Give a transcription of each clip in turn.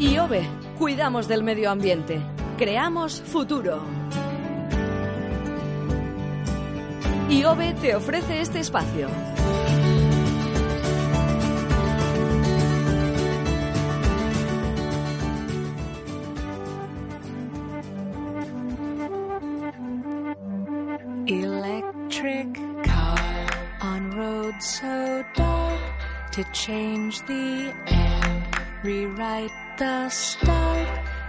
y IOBE, cuidamos del medio ambiente. Creamos futuro. IOBE te ofrece este espacio. To change the end, rewrite the start.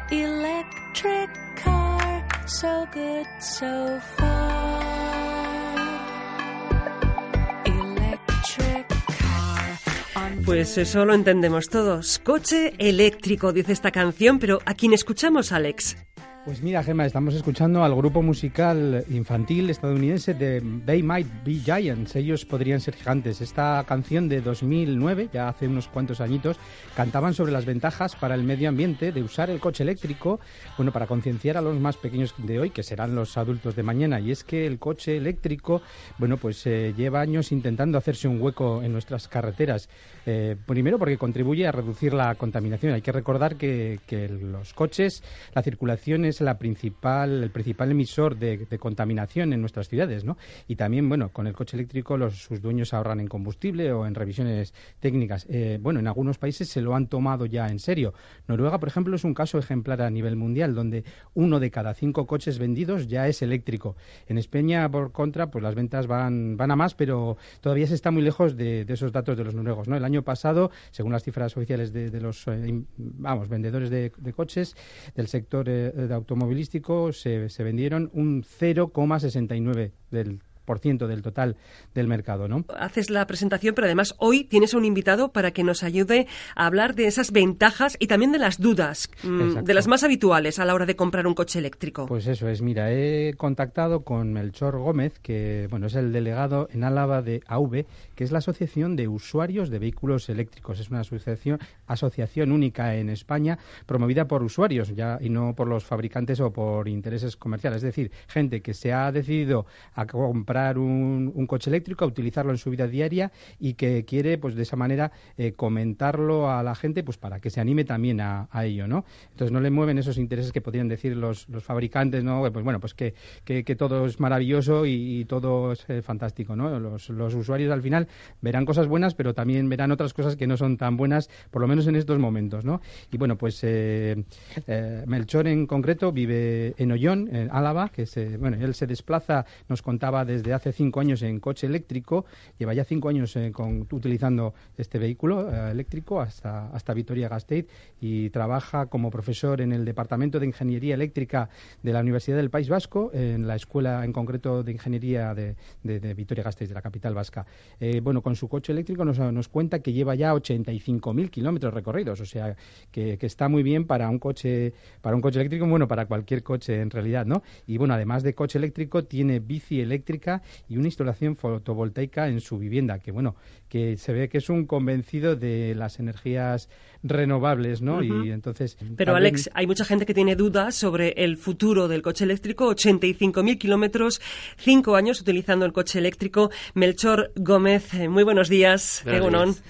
Electric car, so good so far. Electric car. Pues eso lo entendemos todos. Coche eléctrico, dice esta canción, pero ¿a quién escuchamos, Alex? Pues mira, Gemma, estamos escuchando al grupo musical infantil estadounidense de They Might Be Giants. Ellos podrían ser gigantes. Esta canción de 2009, ya hace unos cuantos añitos, cantaban sobre las ventajas para el medio ambiente de usar el coche eléctrico, bueno, para concienciar a los más pequeños de hoy, que serán los adultos de mañana. Y es que el coche eléctrico, bueno, pues eh, lleva años intentando hacerse un hueco en nuestras carreteras. Eh, primero porque contribuye a reducir la contaminación. Hay que recordar que, que los coches, la circulación es la principal, el principal emisor de, contaminación en nuestras ciudades, ¿no? Y también, bueno, con el coche eléctrico los, sus dueños ahorran en combustible o en revisiones técnicas. Eh, bueno, en algunos países se lo han tomado ya en serio. Noruega, por ejemplo, es un caso ejemplar a nivel mundial, donde uno de cada cinco coches vendidos ya es eléctrico. En España, por contra, pues las ventas van, van a más, pero todavía se está muy lejos de, esos datos de los noruegos, ¿no? El año pasado, según las cifras oficiales de, los, eh, vamos, vendedores de, coches del sector eh, de automovilístico se, se vendieron un 0,69 del del total del mercado, ¿no? Haces la presentación, pero además hoy tienes a un invitado para que nos ayude a hablar de esas ventajas y también de las dudas, mm, de las más habituales a la hora de comprar un coche eléctrico. Pues eso es, mira, he contactado con Melchor Gómez, que bueno, es el delegado en Álava de AV, que es la Asociación de Usuarios de Vehículos Eléctricos. Es una asociación, asociación única en España promovida por usuarios ya y no por los fabricantes o por intereses comerciales. Es decir, gente que se ha decidido a comprar un, coche eléctrico, a utilizarlo en su vida diaria y que quiere, pues de esa manera, eh, comentarlo a la gente, pues para que se anime también a, ello, ¿no? Entonces no le mueven esos intereses que podrían decir los, los fabricantes, ¿no? Pues bueno, pues que, que, todo es maravilloso y, todo es eh, fantástico, ¿no? Los, los usuarios al final verán cosas buenas, pero también verán otras cosas que no son tan buenas, por lo menos en estos momentos, ¿no? Y bueno, pues eh, Melchor en concreto vive en Ollón, en Álava, que se, bueno, él se desplaza, nos contaba desde hace cinco años en coche eléctrico, lleva ya cinco años eh, utilizando este vehículo eh, eléctrico hasta, hasta Vitoria-Gasteiz y trabaja como profesor en el Departamento de Ingeniería Eléctrica de la Universidad del País Vasco, en la escuela en concreto de Ingeniería de, Vitoria-Gasteiz, de la capital vasca. Eh, bueno, con su coche eléctrico nos, nos cuenta que lleva ya 85.000 kilómetros recorridos, o sea, que, que, está muy bien para un coche para un coche eléctrico, bueno, para cualquier coche en realidad, ¿no? Y bueno, además de coche eléctrico, tiene bici eléctrica y una instalación fotovoltaica en su vivienda, que bueno, que se ve que es un convencido de las energías renovables, ¿no? Y entonces... Pero Alex, hay mucha gente que tiene dudas sobre el futuro del coche eléctrico, 85.000 kilómetros, cinco años utilizando el coche eléctrico. Melchor Gómez, eh, muy buenos días. Buenos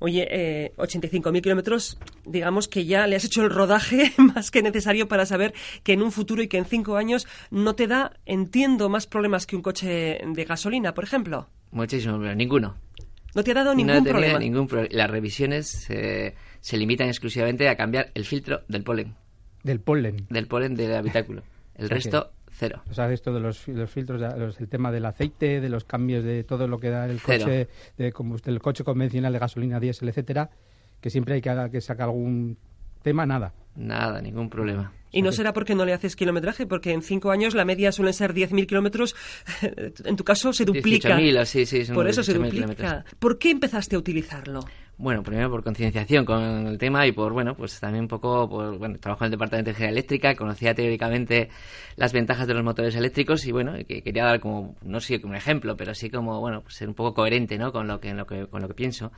Oye, eh, 85.000 kilómetros, digamos que ya le has hecho el rodaje más que necesario para saber que en un futuro y que en cinco años no te da, entiendo, más problemas que un coche de, gasolina, por ejemplo? Muchísimo, pero ninguno. ¿No te ha dado ningún problema? Ningún Las revisiones se limitan exclusivamente a cambiar el filtro del polen. Del polen. Del polen del habitáculo. El resto, cero. O sea, esto de los, filtros, el tema del aceite, de los cambios de todo lo que da el coche, de, el coche convencional de gasolina, diésel, etcétera, que siempre hay que, que sacar algún tema nada. Nada, ningún problema. Y no será porque no le haces kilometraje, porque en cinco años la media suelen ser 10.000 kilómetros. En tu caso se duplica. 18.000, sí, sí, son Por eso se 18.000 duplica. ¿Por qué empezaste a utilizarlo? Bueno, primero por concienciación con el tema y por, bueno, pues también un poco, por, bueno, trabajo en el departamento de ingeniería eléctrica, conocía teóricamente las ventajas de los motores eléctricos y, bueno, que quería dar como, no sé, como un ejemplo, pero sí como, bueno, pues ser un poco coherente, ¿no? Con lo que, lo que, con lo que pienso.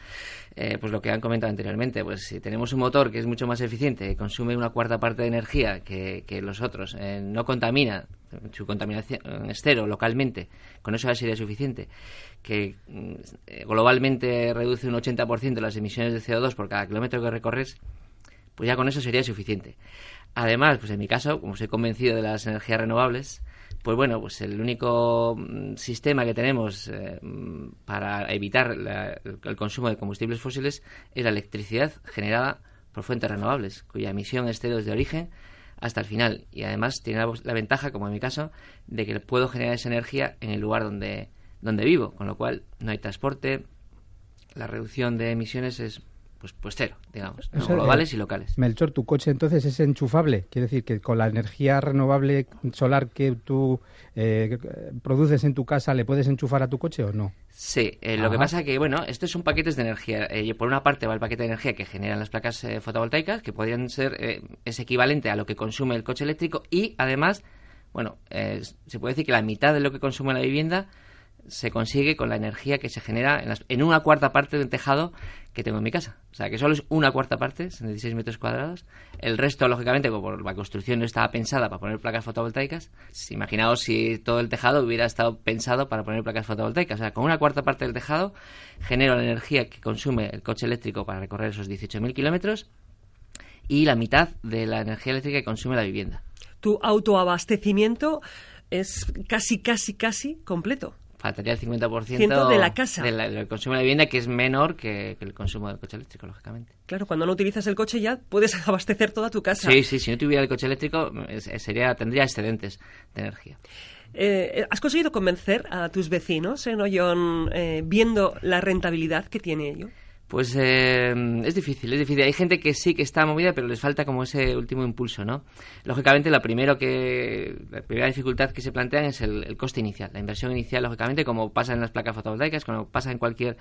Eh, pues lo que han comentado anteriormente, pues si tenemos un motor que es mucho más eficiente, consume una cuarta parte de energía que, que los otros, eh, no contamina, su contaminación es cero localmente, con eso ya sería suficiente, que mm, eh, globalmente reduce un 80% las emisiones de CO2 por cada kilómetro que recorres, pues ya con eso sería suficiente. Además, pues en mi caso, como soy convencido de las energías renovables, pues bueno, pues el único mm, sistema que tenemos eh, mm, para evitar la- el, consumo de combustibles fósiles es la electricidad generada por fuentes renovables, cuya emisión es cero desde origen hasta el final. Y además tiene la, la ventaja, como en mi caso, de que puedo generar esa energía en el lugar donde, donde vivo, con lo cual no hay transporte, la reducción de emisiones es pues, pues cero, digamos, ¿no? Globales eh, y locales. Melchor, tu coche entonces es enchufable. Quiere decir que con la energía renovable solar que tú eh, produces en tu casa, ¿le puedes enchufar a tu coche o no? Sí, eh, lo que pasa que, bueno, estos son paquetes de energía. Eh, por una parte va el paquete de energía que generan las placas eh, fotovoltaicas, que podrían ser, eh, es equivalente a lo que consume el coche eléctrico y, además, bueno, eh, se puede decir que la mitad de lo que consume la vivienda se consigue con la energía que se genera en, las- en una cuarta parte del tejado que tengo en mi casa. O sea, que solo es una cuarta parte, son 16 metros cuadrados. El resto, lógicamente, como la construcción no estaba pensada para poner placas fotovoltaicas, imaginaos si todo el tejado hubiera estado pensado para poner placas fotovoltaicas. O sea, con una cuarta parte del tejado genero la energía que consume el coche eléctrico para recorrer esos 18.000 kilómetros y la mitad de la energía eléctrica que consume la vivienda. Tu autoabastecimiento es casi, casi, casi completo. Faltaría el 50% Ciento de la casa. de del consumo de la vivienda, que es menor que, que el consumo del coche eléctrico, lógicamente. Claro, cuando no utilizas el coche ya puedes abastecer toda tu casa. Sí, sí, si no tuviera el coche eléctrico, sería, tendría excedentes de energía. Eh, ¿Has conseguido convencer a tus vecinos en Ollón eh, viendo la rentabilidad que tiene ello? Pues eh, es difícil, es difícil. Hay gente que sí que está movida, pero les falta como ese último impulso, ¿no? Lógicamente, la, primero que, la primera dificultad que se plantean es el, coste inicial. La inversión inicial, lógicamente, como pasa en las placas fotovoltaicas, como pasa en cualquier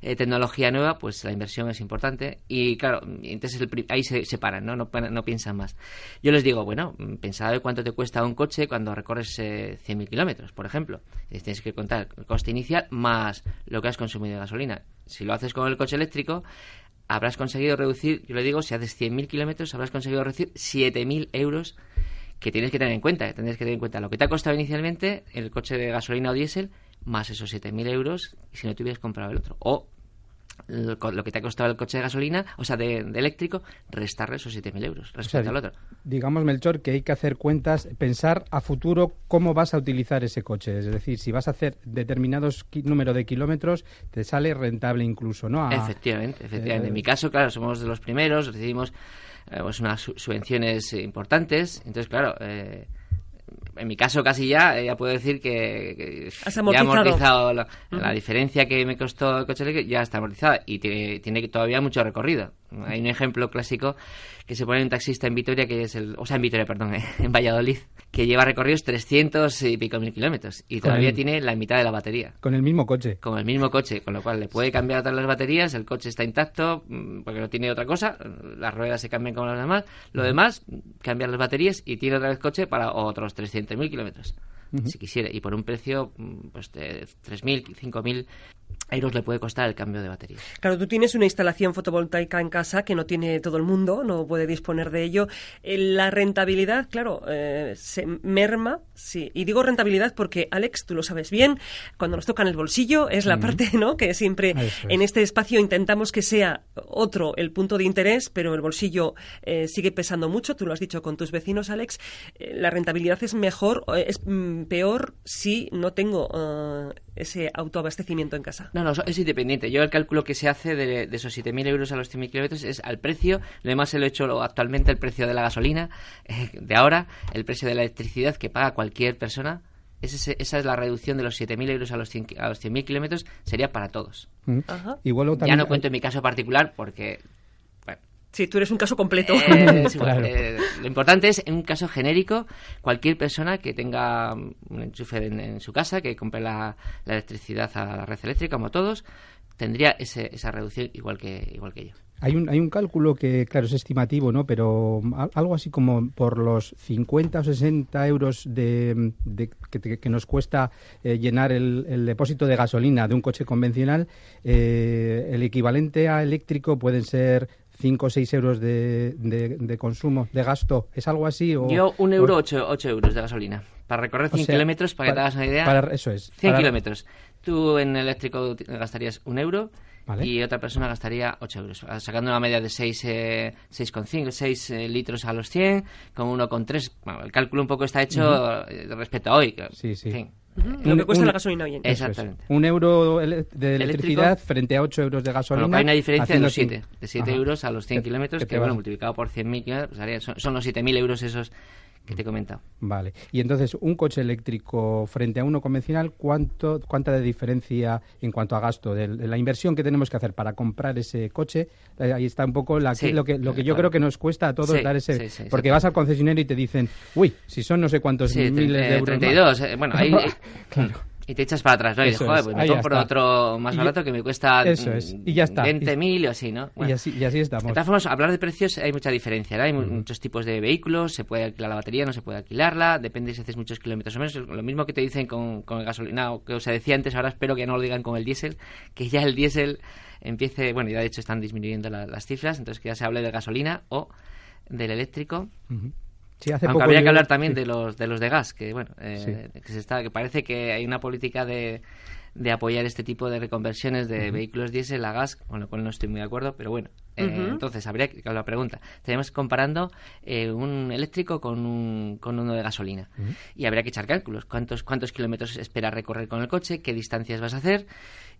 eh, tecnología nueva, pues la inversión es importante. Y claro, entonces el ahí se, paran, ¿no? No, piensan más. Yo les digo, bueno, pensad de cuánto te cuesta un coche cuando recorres eh, 100.000 kilómetros, por ejemplo. Tienes que contar el coste inicial más lo que has consumido de gasolina. Si lo haces con el coche eléctrico, habrás conseguido reducir, yo le digo, si haces 100.000 kilómetros, habrás conseguido reducir 7.000 euros que tienes que tener en cuenta. Tendrías que tener en cuenta lo que te ha costado inicialmente el coche de gasolina o diésel, más esos 7.000 euros si no te hubieras comprado el otro. O lo que te ha costado el coche de gasolina, o sea, de, de eléctrico, restarle esos 7.000 euros O sea, respecto al otro. Digamos, Melchor, que hay que hacer cuentas, pensar a futuro cómo vas a utilizar ese coche. Es decir, si vas a hacer determinados número de kilómetros, te sale rentable incluso, ¿no? A- Efectivamente, efectivamente. eh, en mi caso, claro, somos de los primeros, recibimos eh, pues unas su- subvenciones eh, importantes. Entonces, claro, eh, en mi caso casi ya, eh, ya puedo decir que, que Has ya amortizado. la diferencia que me costó el coche eléctrico, ya está amortizada y tiene, tiene todavía mucho recorrido. Hay un ejemplo clásico que se pone un taxista en Vitoria, que es el, o sea, en Vitoria, perdón, en Valladolid, que lleva recorridos 300 y pico mil kilómetros y todavía el- tiene la mitad de la batería. Con el mismo coche. con el mismo coche, con lo cual le puede cambiar todas las baterías, el coche está intacto mm, porque no tiene otra cosa, las ruedas se cambian como las demás, lo demás, cambiar las baterías y tiene otra vez coche para otros 300.000 kilómetros, si quisiera, y por un precio mm, pues de 3.000, 5.000 euros le puede costar el cambio de batería. Claro, tú tienes una instalación fotovoltaica en casa que no tiene todo el mundo, no puede disponer de ello. Eh, La rentabilidad, claro, eh, se merma, sí. Y digo rentabilidad porque, Alex, tú lo sabes bien, cuando nos tocan el bolsillo es la parte, ¿no? Que siempre es. en este espacio intentamos que sea otro el punto de interés, pero el bolsillo eh, sigue pesando mucho. Tú lo has dicho con tus vecinos, Alex. Eh, la rentabilidad es mejor, es mm, peor si no tengo eh, ese autoabastecimiento en casa. No, no, es independiente. Yo el cálculo que se hace de, de esos 7.000 euros a los 100.000 kilómetros es al precio. Lo demás se lo he hecho actualmente el precio de la gasolina eh, de ahora, el precio de la electricidad que paga cualquier persona. Ese esa es la reducción de los 7.000 euros a los 100 a los 100.000 kilómetros. Sería para todos. Mm. Ajá. Vuelvo Ya no cuento en mi caso particular porque, bueno, Sí, tú eres un caso completo. Eh, es igual, Claro. eh, lo importante es, en un caso genérico, cualquier persona que tenga un enchufe en, en su casa, que compre la, la electricidad a la red eléctrica, como todos, tendría ese- esa reducción igual que, igual que yo. Hay un, hay un cálculo que, claro, es estimativo, ¿no? Pero al- algo así como por los 50 o 60 euros de, de- que, que nos cuesta eh, llenar el, el depósito de gasolina de un coche convencional, eh, el equivalente a eléctrico pueden ser 5 o 6 euros de, de- de consumo, de gasto. ¿Es algo así? O, Yo, un euro, o- ocho, ocho euros de gasolina. Para recorrer o 100 sea, kilómetros, para que te hagas una idea, para- eso es. 100 para- kilómetros. Tú en eléctrico gastarías un euro Vale. y otra persona gastaría 8 euros. Ah, Sacando una media de 6, eh, 6,5, 6 eh, litros a los 100, con 1,3. Bueno, el cálculo un poco está hecho eh, respecto a hoy. que- Sí, sí. en fin. Lo que cuesta un- la gasolina hoy en día. Exactamente. Un euro de Eléctrico. electricidad frente a 8 euros de gasolina. que hay una diferencia de los 7. cin- De 7 Ajá. euros a los 100 Que- kilómetros, que que, bueno, multiplicado por 100.000 kilómetros, pues son, son los 7.000 euros esos que te he comentado. Vale. Y entonces, un coche eléctrico frente a uno convencional, ¿cuánto, ¿cuánta de diferencia en cuanto a gasto? De, la inversión que tenemos que hacer para comprar ese coche, eh, ahí está un poco la, Sí, lo que, lo que yo claro. creo que nos cuesta a todos Sí, dar ese... sí, porque vas al concesionario y te dicen, uy, si son no sé cuántos miles de euros. más". 32. eh, bueno, ahí... Claro. Y te echas para atrás, ¿no? Y dices, joder, es, pues me compro otro más Y- barato que me cuesta Eso es, mm, y ya está. 20.000 o así, ¿no? Y, Bueno. así, y así estamos. De todas formas, hablar de precios hay mucha diferencia, ¿no? Hay mu- muchos tipos de vehículos, se puede alquilar la batería, no se puede alquilarla, depende si haces muchos kilómetros o menos. Lo mismo que te dicen con, con el gasolina, o que os decía antes, ahora espero que no lo digan con el diésel, que ya el diésel empiece, bueno, ya de hecho están disminuyendo la- las cifras, entonces que ya se hable de gasolina o del eléctrico. Sí, hace Aunque poco habría yo- que hablar también sí. de los de los de gas, que bueno, eh, que se está, que parece que hay una política de, de apoyar este tipo de reconversiones de vehículos diésel a gas, con lo cual no estoy muy de acuerdo, pero bueno. eh. Entonces, habría que la pregunta. Tenemos comparando eh, un eléctrico con, un, con uno de gasolina. Y habría que echar cálculos. ¿Cuántos, ¿Cuántos kilómetros esperas recorrer con el coche? ¿Qué distancias vas a hacer?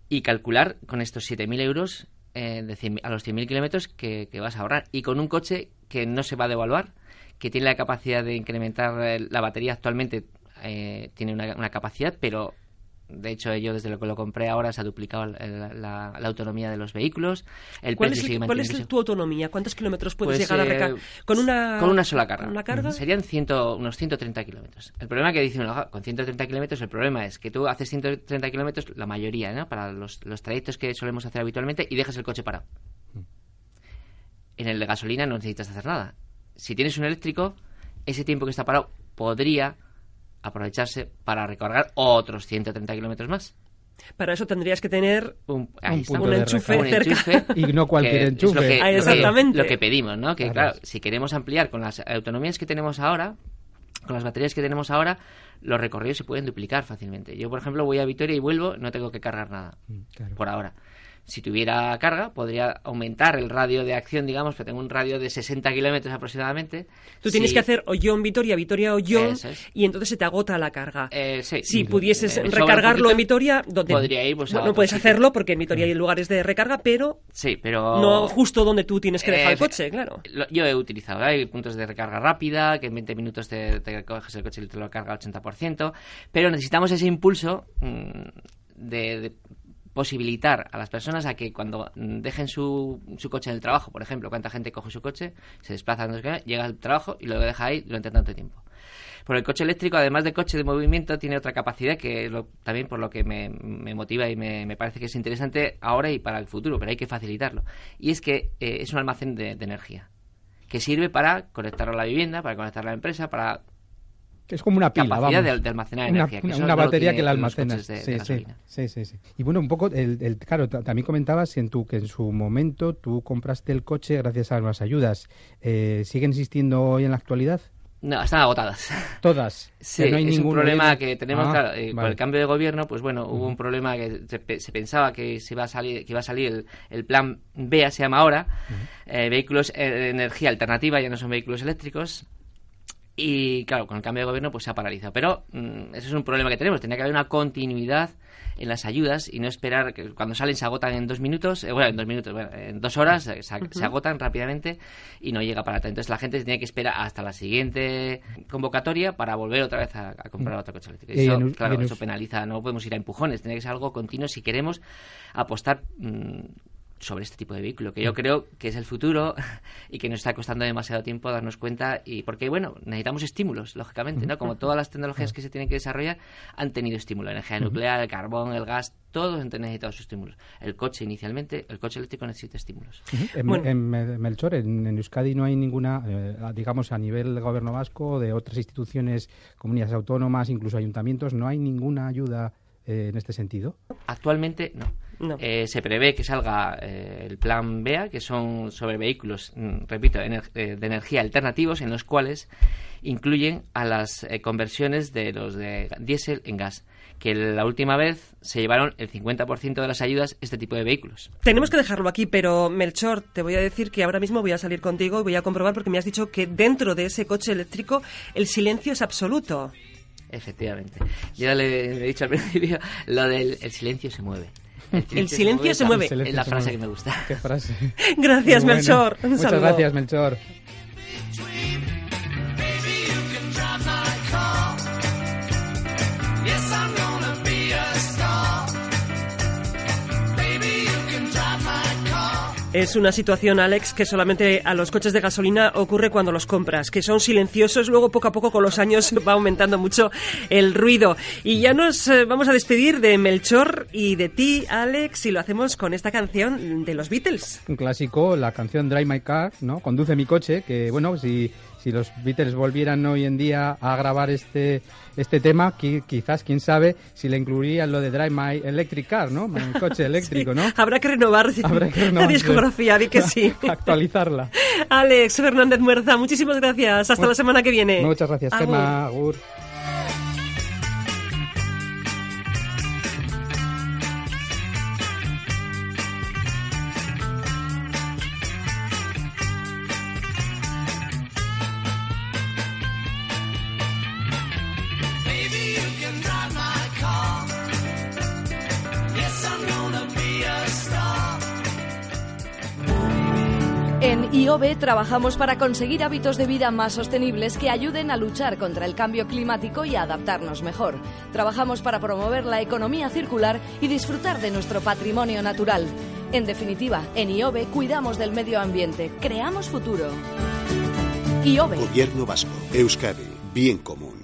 Y calcular con estos 7.000 euros eh, de 100 a los 100.000 kilómetros que, que vas a ahorrar. Y con un coche que no se va a devaluar, que tiene la capacidad de incrementar eh, la batería actualmente, eh, tiene una, una capacidad, pero de hecho yo desde lo que lo compré ahora se ha duplicado el- la, la- la autonomía de los vehículos. El ¿Cuál precio es, sigue cuál es manteniéndose. tu autonomía? ¿Cuántos kilómetros puedes Pues, llegar a eh, recargar? ¿Con una, con una sola carga. ¿Con una carga? Serían ciento, unos 130 kilómetros. El problema que dice uno, "Ah, con 130 kilómetros, el problema es que tú haces 130 kilómetros, la mayoría, ¿no? Para los, los trayectos que solemos hacer habitualmente, y dejas el coche parado. En el de gasolina no necesitas hacer nada. Si tienes un eléctrico, ese tiempo que está parado podría aprovecharse para recargar otros 130 kilómetros más. Para eso tendrías que tener Un, punto enchufe Un cerca. enchufe Y no cualquier que enchufe. Es lo que, Ah, lo que- exactamente. lo que pedimos, ¿no? Que Claro. si queremos ampliar con las autonomías que tenemos ahora, con las baterías que tenemos ahora, los recorridos se pueden duplicar fácilmente. Yo, por ejemplo, voy a Vitoria y vuelvo, no tengo que cargar nada, Mm, claro. por ahora. Si tuviera carga, podría aumentar el radio de acción, digamos, pero tengo un radio de 60 kilómetros aproximadamente. Tú tienes que hacer Ollón Vitoria, Vitoria Ollón, es. y entonces se te agota la carga. Eh, sí. si Eh, pudieses un recargarlo en Vitoria, donde podría ir, pues, bueno, otro puedes sitio. hacerlo porque en Vitoria hay lugares de recarga, pero Sí, pero... no justo donde tú tienes que dejar Eh, el coche, claro. Lo- yo he utilizado, ¿eh? hay puntos de recarga rápida, que en 20 minutos te, te coges el coche y te lo carga al 80%, pero necesitamos ese impulso mm, de, de posibilitar a las personas a que cuando mm, dejen su, su coche en el trabajo, por ejemplo, cuánta gente coge su coche, se desplaza, llega al trabajo y lo deja ahí durante tanto tiempo. Por el coche eléctrico, además de coche de movimiento, tiene otra capacidad que lo- también por lo que me, me motiva y me, me parece que es interesante ahora y para el futuro, pero hay que facilitarlo. Y es que eh, es un almacén de, de energía que sirve para conectarlo a la vivienda, para conectarlo a la empresa, para Es como una pila, capacidad vamos. de, de almacenar una, que batería que la almacena. de sí, sí, sí. Y bueno, un poco, el, el- claro, ta- también comentabas en tu, que en su momento tú compraste el coche gracias a las ayudas. Eh, ¿Siguen existiendo hoy en la actualidad? No, están agotadas. Todas. Sí, Que no hay es un problema de- que tenemos, Ah, claro, eh, el cambio de gobierno, pues bueno, hubo un problema que se, pe- se pensaba que se iba a salir, que iba a salir el, el plan B, se llama ahora, eh, vehículos eh, de energía alternativa, ya no son vehículos eléctricos. Y claro, con el cambio de gobierno pues se ha paralizado. Pero mm, eso es un problema que tenemos. Tenía que haber una continuidad en las ayudas y no esperar que cuando salen se agotan en dos minutos, eh, bueno, en dos minutos, bueno, en dos horas eh, se, se agotan rápidamente y no llega para tanto. Entonces la gente tiene que esperar hasta la siguiente convocatoria para volver otra vez a, a comprar otro coche eléctrico. Eso, en claro, en eso penaliza, no podemos ir a empujones, tiene que ser algo continuo si queremos apostar mm, sobre este tipo de vehículo, que yo creo que es el futuro y que nos está costando demasiado tiempo darnos cuenta y porque bueno, necesitamos estímulos, lógicamente, ¿no? Como todas las tecnologías que se tienen que desarrollar han tenido estímulo, energía nuclear, el carbón, el gas, todos han necesitado sus estímulos. El coche inicialmente, el coche eléctrico necesita estímulos. En, Bueno. en Me- Melchor, en, en Euskadi no hay ninguna, eh, digamos, a nivel gobierno vasco, de otras instituciones, comunidades autónomas, incluso ayuntamientos, no hay ninguna ayuda eh, en este sentido. Actualmente no. No. Eh, se prevé que salga eh, el plan BEA, que son sobre vehículos, mm, repito, ener- eh, de energía alternativos, en los cuales incluyen a las eh, conversiones de los de diésel en gas, que la última vez se llevaron el 50% de las ayudas este tipo de vehículos. Tenemos que dejarlo aquí, pero Melchor, te voy a decir que ahora mismo voy a salir contigo y voy a comprobar porque me has dicho que dentro de ese coche eléctrico el silencio es absoluto. Efectivamente. Yo ya le, le he dicho al principio lo del el silencio se mueve. El silencio se mueve. Es la frase que me gusta. Qué frase. Gracias. Melchor. Un Muchas saludo. gracias, Melchor. Es una situación, Alex, que solamente a los coches de gasolina ocurre cuando los compras, que son silenciosos, luego poco a poco con los años va aumentando mucho el ruido. Y ya nos eh, vamos a despedir de Melchor y de ti, Alex, y lo hacemos con esta canción de los Beatles. Un clásico, la canción Drive My Car, ¿no? Conduce mi coche, que bueno, si, si los Beatles volvieran hoy en día a grabar este, este tema, qui- quizás, quién sabe, si le incluirían lo de Drive My Electric Car, ¿no? Mi coche eléctrico, ¿no? Habrá que renovar, Habrá que la discografía, di que sí. Actualizarla. Alex Fernández Muerza, muchísimas gracias. Hasta Bueno, la semana que viene. Muchas gracias, Agur. Gemma. Agur. En IOB trabajamos para conseguir hábitos de vida más sostenibles que ayuden a luchar contra el cambio climático y a adaptarnos mejor. Trabajamos para promover la economía circular y disfrutar de nuestro patrimonio natural. En definitiva, en IOB cuidamos del medio ambiente, creamos futuro. IOB. Gobierno Vasco, Euskadi, bien común.